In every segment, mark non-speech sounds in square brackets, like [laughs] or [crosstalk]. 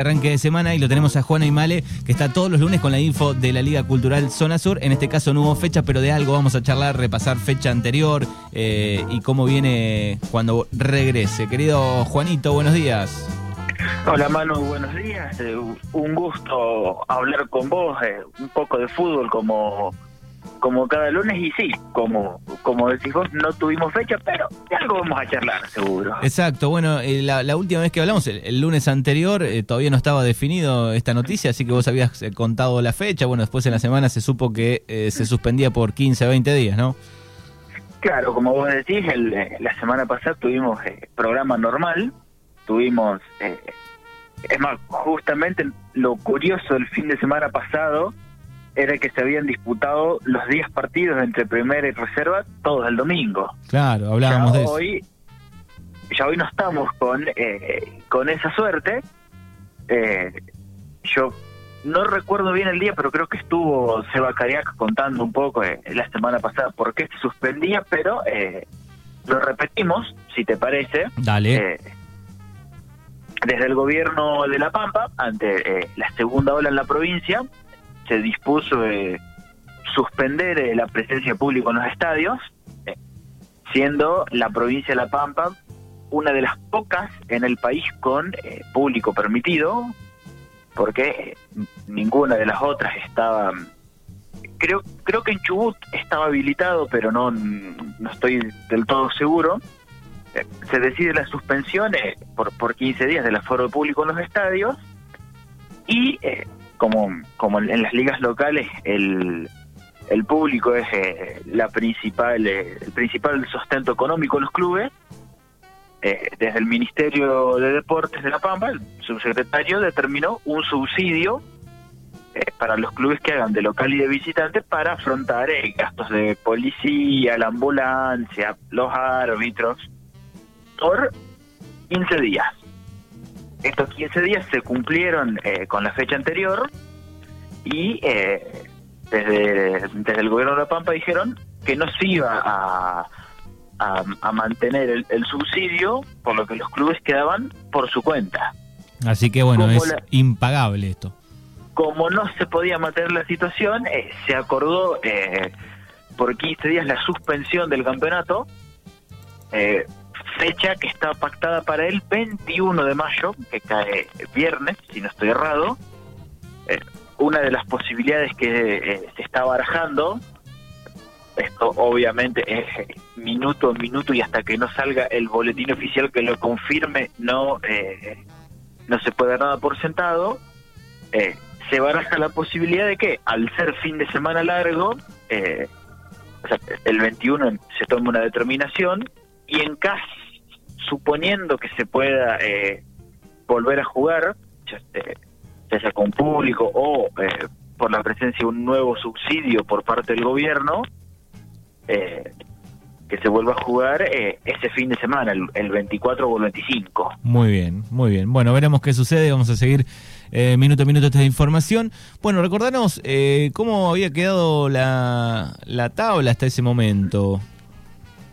arranque de semana y lo tenemos a Juana Male que está todos los lunes con la info de la Liga Cultural Zona Sur. En este caso no hubo fecha, pero de algo vamos a charlar, repasar fecha anterior eh, y cómo viene cuando regrese. Querido Juanito, buenos días. Hola Manu, buenos días. Eh, un gusto hablar con vos, eh, un poco de fútbol como como cada lunes y sí, como, como decís vos, no tuvimos fecha, pero de algo vamos a charlar, seguro. Exacto, bueno, eh, la, última vez que hablamos, el, lunes anterior, eh, todavía no estaba definido esta noticia, así que vos habías eh, contado la fecha, bueno, después en la semana se supo que se suspendía por 15, 20 días, ¿no? Claro, como vos decís, la semana pasada tuvimos programa normal, tuvimos, es más, justamente lo curioso del fin de semana pasado, era que se habían disputado los 10 partidos entre primera y reserva todos el domingo. Claro, hablábamos de hoy, Ya hoy no estamos con, eh, con esa suerte. Eh, yo no recuerdo bien el día, pero creo que estuvo Seba Cariac contando un poco eh, la semana pasada por qué se suspendía, pero lo repetimos, si te parece. Dale. desde el gobierno de La Pampa, ante la segunda ola en la provincia, se dispuso eh, suspender eh, la presencia pública en los estadios, eh, siendo la provincia de La Pampa una de las pocas en el país con eh, público permitido, porque ninguna de las otras estaba creo creo que en Chubut estaba habilitado, pero no no estoy del todo seguro. Se decide la suspensión por por 15 días del aforo público en los estadios y como, como en las ligas locales, el, el público es eh, la principal, eh, el principal sustento económico de los clubes. Eh, desde el Ministerio de Deportes de La Pampa, el subsecretario determinó un subsidio para los clubes que hagan de local y de visitante para afrontar gastos de policía, la ambulancia, los árbitros, por 15 días. Estos 15 días se cumplieron eh, con la fecha anterior y eh, desde, desde el gobierno de La Pampa dijeron que no se iba a, a, mantener el, subsidio, por lo que los clubes quedaban por su cuenta. Así que bueno, es impagable esto. Como no se podía mantener la situación, eh, se acordó por 15 días la suspensión del campeonato. Eh, fecha que está pactada para el 21 de mayo, que cae viernes, si no estoy errado. Eh, una de las posibilidades que eh, se está barajando, esto obviamente es minuto a minuto y hasta que no salga el boletín oficial que lo confirme, no, eh, no se puede dar nada por sentado. se baraja la posibilidad de que al ser fin de semana largo, el 21 se tome una determinación y en caso suponiendo que se pueda eh, volver a jugar, ya, sea con público o eh, por la presencia de un nuevo subsidio por parte del gobierno, eh, que se vuelva a jugar ese fin de semana, el, 24 o el 25. Muy bien, muy bien. Bueno, veremos qué sucede, vamos a seguir minuto a minuto esta información. Bueno, recordanos cómo había quedado la, la tabla hasta ese momento.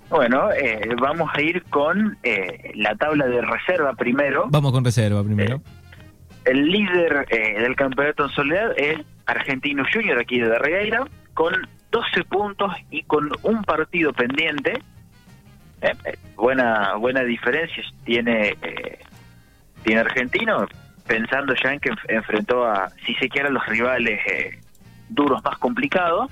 Bueno, eh, vamos a ir con eh, la tabla de reserva primero. Vamos con reserva primero. Eh, el líder del campeonato en soledad es Argentino Junior, aquí de Regueira, con 12 puntos y con un partido pendiente. buena buena diferencia tiene tiene Argentino, pensando ya en que enfrentó a, si se quieren, los rivales duros más complicados.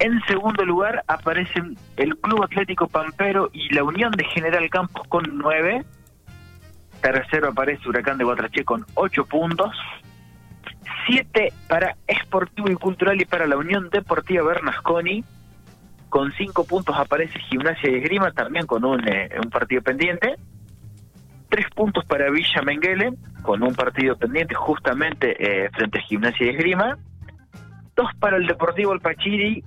En segundo lugar aparecen el Club Atlético Pampero y la Unión de General Campos con nueve. Tercero aparece Huracán de Guatraché con ocho puntos. Siete para Esportivo y Cultural y para la Unión Deportiva Bernasconi. Con cinco puntos aparece Gimnasia y Esgrima, también con un, eh, un partido pendiente. Tres puntos para Villa Menguele, con un partido pendiente justamente eh, frente a Gimnasia y Esgrima. Dos para el Deportivo Alpachiri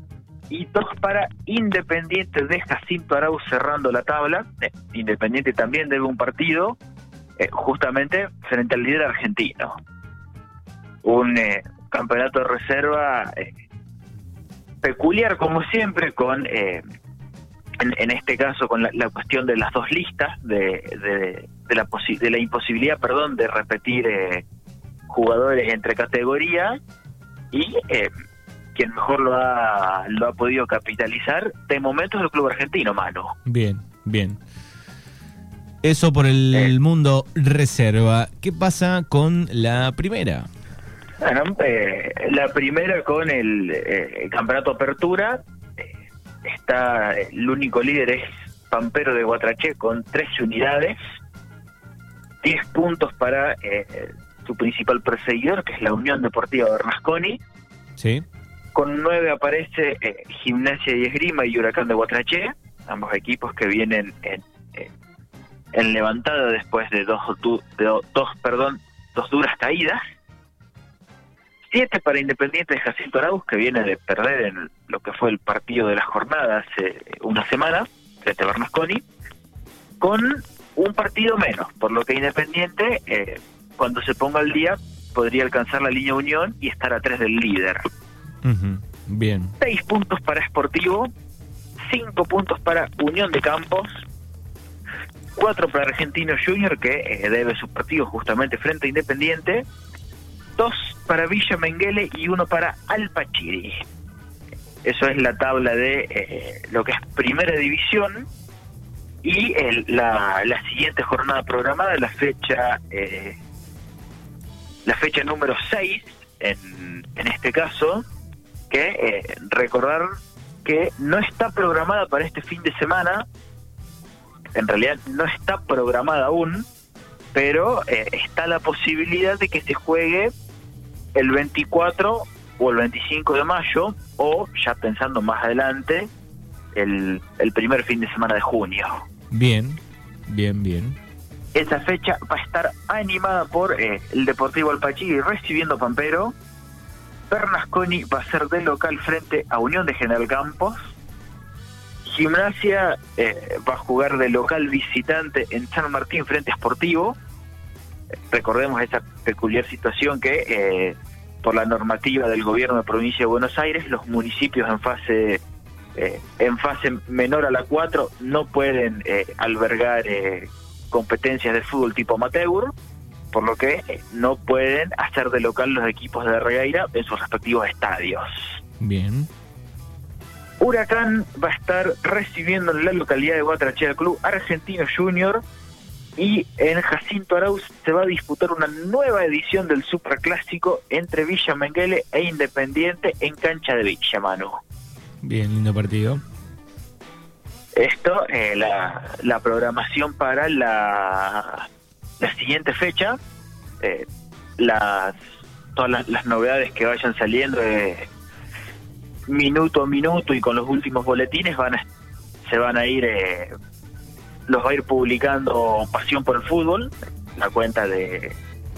y dos para Independiente de Jacinto Arauz cerrando la tabla. Eh, Independiente también debe un partido eh, justamente frente al líder argentino. Un eh, campeonato de reserva peculiar como siempre con en, este caso con la, cuestión de las dos listas, de, de, la, de la imposibilidad, perdón, de repetir eh, jugadores entre categorías y eh, quien mejor lo ha, lo ha podido capitalizar de momento es el club argentino, mano. Bien, bien. Eso por el eh. mundo reserva. ¿Qué pasa con la primera? Bueno, la primera con el campeonato apertura está el único líder es Pampero de Guatraché con 13 unidades, 10 puntos para eh, su principal perseguidor, que es la Unión Deportiva Bernasconi. Sí. Con 9 aparece eh, Gimnasia y Esgrima y Huracán de Guatraché, ambos equipos que vienen en, levantada después de dos, dos, perdón, dos duras caídas. 7 para Independiente de Jacinto Arauz, que viene de perder en lo que fue el partido de la jornada hace una semana, frente a Bernasconi, con un partido menos, por lo que Independiente, eh, cuando se ponga al día, podría alcanzar la línea Unión y estar a tres del líder. Bien. Seis puntos para Sportivo, cinco puntos para Unión de Campos, cuatro para Argentino Junior, que eh, debe sus partidos justamente frente a Independiente, dos para Villa Menguele y uno para Alpachiri. Eso es la tabla de eh, lo que es primera división y la, siguiente jornada programada, la fecha eh, la fecha número 6 en, en este caso, que eh, recordar que no está programada para este fin de semana, en realidad no está programada aún, pero está la posibilidad de que se juegue el 24 o el 25 de mayo, o ya pensando más adelante, el, el primer fin de semana de junio. Bien, bien, bien. Esa fecha va a estar animada por eh, el Deportivo Alpachiri recibiendo Pampero. Bernasconi va a ser de local frente a Unión de General Campos. Gimnasia eh, va a jugar de local visitante en San Martín frente a Sportivo recordemos esa peculiar situación que eh, por la normativa del gobierno de provincia de Buenos Aires los municipios en fase eh, en fase menor a la 4 no pueden albergar competencias de fútbol tipo amateur por lo que no pueden hacer de local los equipos de Regueira en sus respectivos estadios. Bien. Huracán va a estar recibiendo en la localidad de Guatrachea Club Argentino Junior y en Jacinto Arauz se va a disputar una nueva edición del Superclásico entre Villa Menguele e Independiente en cancha de Villa Manu. Bien, lindo partido. Esto, eh, la, programación para la, la siguiente fecha, eh, las, todas las, novedades que vayan saliendo eh, minuto a minuto y con los últimos boletines van se van a ir eh, los va a ir publicando Pasión por el Fútbol, la cuenta de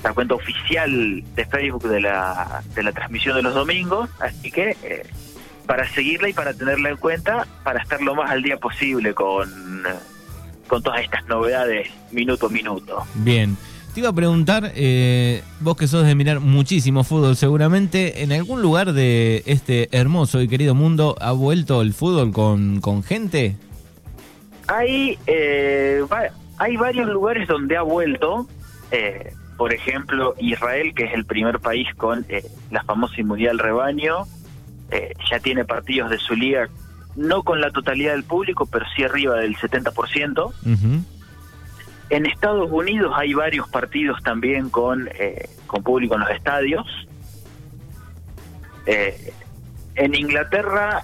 la cuenta oficial de Facebook de la, de la transmisión de los domingos, así que eh, para seguirla y para tenerla en cuenta, para estar lo más al día posible con, con todas estas novedades minuto a minuto. Bien. Te iba a preguntar, eh, vos que sos de mirar muchísimo fútbol seguramente, ¿en algún lugar de este hermoso y querido mundo ha vuelto el fútbol con, con gente? Hay, eh, hay varios lugares donde ha vuelto, eh, por ejemplo, Israel, que es el primer país con eh, la famosa inmunidad rebaño, ya tiene partidos de su liga, no con la totalidad del público, pero sí arriba del 70%. En Estados Unidos hay varios partidos también con, con público en los estadios. en Inglaterra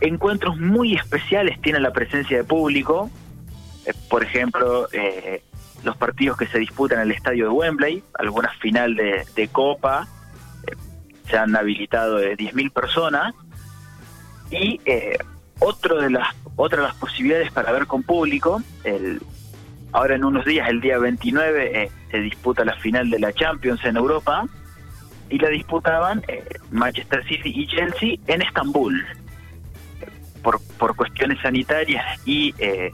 encuentros muy especiales tienen la presencia de público. Eh, por ejemplo, eh, los partidos que se disputan en el estadio de Wembley, algunas final de, Copa, eh, se han habilitado de 10.000 personas. Y otro de las, otra de las posibilidades para ver con público, el, ahora en unos días, el día 29, se disputa la final de la Champions en Europa. Y la disputaban Manchester City y Chelsea en Estambul. Por, por cuestiones sanitarias y eh,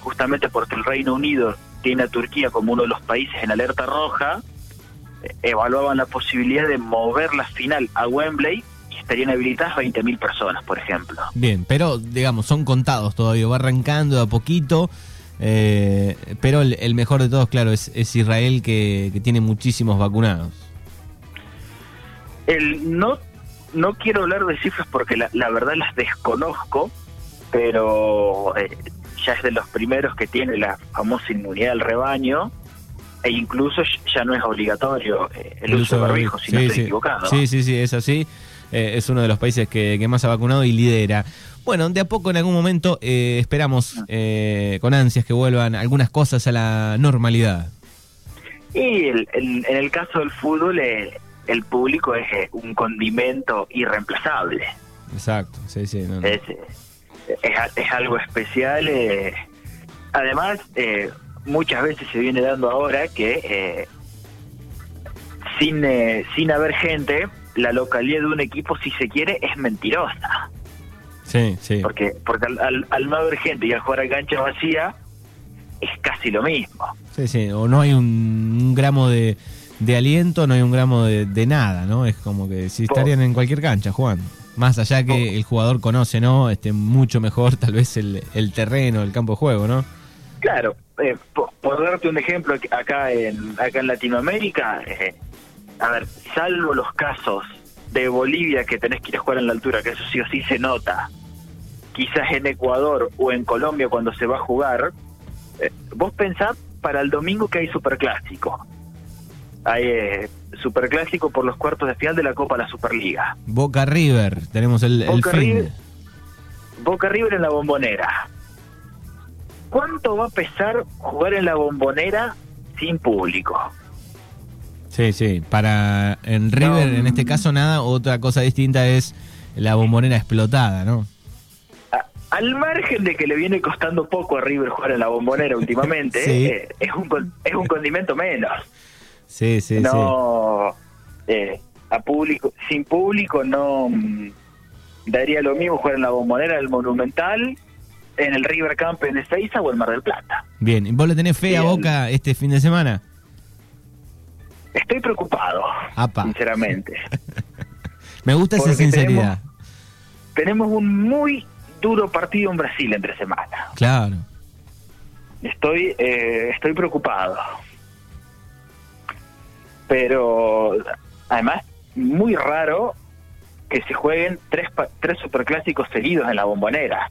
justamente porque el Reino Unido tiene a Turquía como uno de los países en alerta roja, eh, evaluaban la posibilidad de mover la final a Wembley estarían habilitadas 20.000 personas, por ejemplo. Bien, pero digamos, son contados todavía, va arrancando de a poquito. Eh, pero el, mejor de todos, claro, es, Israel que, tiene muchísimos vacunados. El, no, no quiero hablar de cifras porque la, verdad las desconozco, pero eh, ya es de los primeros que tiene la famosa inmunidad del rebaño e incluso ya no es obligatorio eh, el, uso, de barbijo, si no estoy equivocado. Sí, sí, sí, es así. es uno de los países que, más ha vacunado y lidera. Bueno, de a poco en algún momento eh, esperamos eh, con ansias que vuelvan algunas cosas a la normalidad. Y en el caso del fútbol, eh, el público es un condimento irreemplazable. Exacto, sí, sí. Es, es, algo especial. además, muchas veces se viene dando ahora que sin, sin haber gente, la localidad de un equipo, si se quiere, es mentirosa. Sí, sí. Porque, porque al, no haber gente y al jugar a cancha vacía, es casi lo mismo. Sí, sí, o no hay un, gramo de, aliento, no hay un gramo de, nada, ¿no? Es como que si estarían en cualquier cancha jugando. Más allá que el jugador conoce, ¿no? Este, mucho mejor tal vez el, terreno, el campo de juego, ¿no? Claro, eh, por, darte un ejemplo, acá en, acá en Latinoamérica, eh, a ver, salvo los casos de Bolivia que tenés que ir a jugar en la altura, que eso sí o sí se nota, quizás en Ecuador o en Colombia cuando se va a jugar, eh, vos pensás para el domingo que hay superclásico. Hay eh, superclásico por los cuartos de final de la Copa de la Superliga. Boca River, tenemos el, Boca fin. River, Boca River en la bombonera. ¿Cuánto va a pesar jugar en la bombonera sin público? Sí, sí. Para en River, en este caso, nada. Otra cosa distinta es la bombonera explotada, ¿no? al margen de que le viene costando poco a River jugar en la bombonera [laughs] últimamente, eh, es, un, es un condimento menos. Sí, sí, no, eh, a público, sin público no mm, daría lo mismo jugar en la bombonera del Monumental, en el River Camp en Ezeiza o el Mar del Plata. Bien, ¿y vos le tenés fe a Boca este fin de semana? Estoy preocupado, sinceramente. [laughs] Me gusta esa sinceridad. Tenemos, un muy duro partido en Brasil entre semana. Claro. Estoy, eh, estoy preocupado. Pero además, muy raro que se jueguen tres, tres superclásicos seguidos en la bombonera.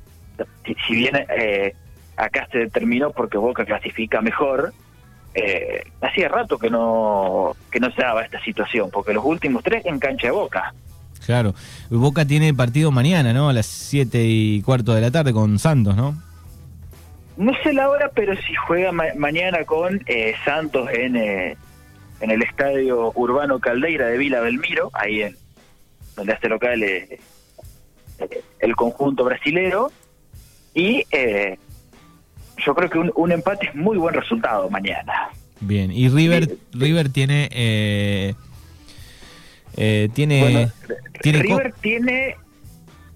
Si, bien eh, acá se determinó porque Boca clasifica mejor, eh, hacía rato que no que no se daba esta situación, porque los últimos tres en cancha de Boca. Claro, Boca tiene partido mañana, ¿no? A las 7 y cuarto de la tarde con Santos, ¿no? No sé la hora, pero si juega mañana con eh, Santos en, eh, en el estadio Urbano Caldeira de Vila Belmiro, ahí en donde hace local el conjunto brasilero, y yo creo que un, empate es muy buen resultado mañana. Bien, y River, River tiene... Eh, eh, tiene, River tiene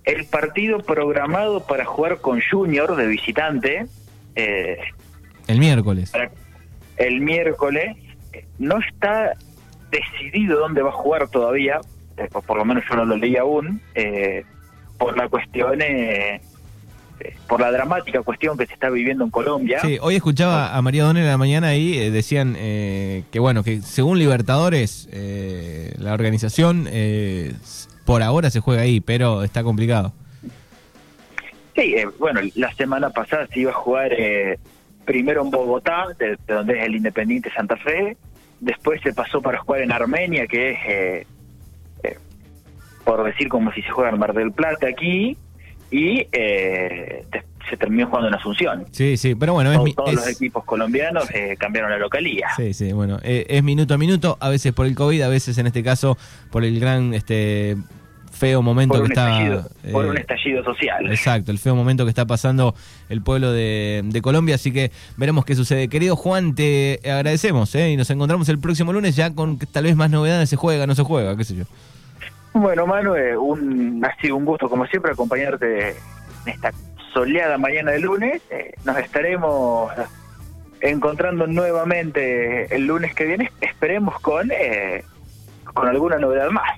el partido programado para jugar con Junior de visitante. Eh, el miércoles. El miércoles. No está decidido dónde va a jugar todavía, por lo menos yo no lo leí aún, por la cuestión este, por la dramática cuestión que se está viviendo en Colombia. Sí, hoy escuchaba a María Donel en la mañana ahí, eh, decían eh, que bueno, que según Libertadores, eh, la organización por ahora se juega ahí, pero está complicado. Sí, bueno, la semana pasada se iba a jugar primero en Bogotá, de, donde es el Independiente Santa Fe, después se pasó para jugar en Armenia, que es, por decir como si se juega en Mar del Plata aquí, y eh, se terminó jugando en Asunción. Sí, sí, pero bueno, todos los equipos colombianos eh, cambiaron la localía. Sí, sí, bueno, eh, es minuto a minuto, a veces por el COVID, a veces en este caso por el gran este feo momento que está por un estallido social. Exacto, el feo momento que está pasando el pueblo de, de, Colombia, así que veremos qué sucede. Querido Juan, te agradecemos y nos encontramos el próximo lunes ya con tal vez más novedades, se juega, no se juega, qué sé yo. Bueno, Manuel, un, ha sido un gusto, como siempre, acompañarte en esta soleada mañana de lunes. Eh, nos estaremos encontrando nuevamente el lunes que viene, esperemos con, eh, con alguna novedad más.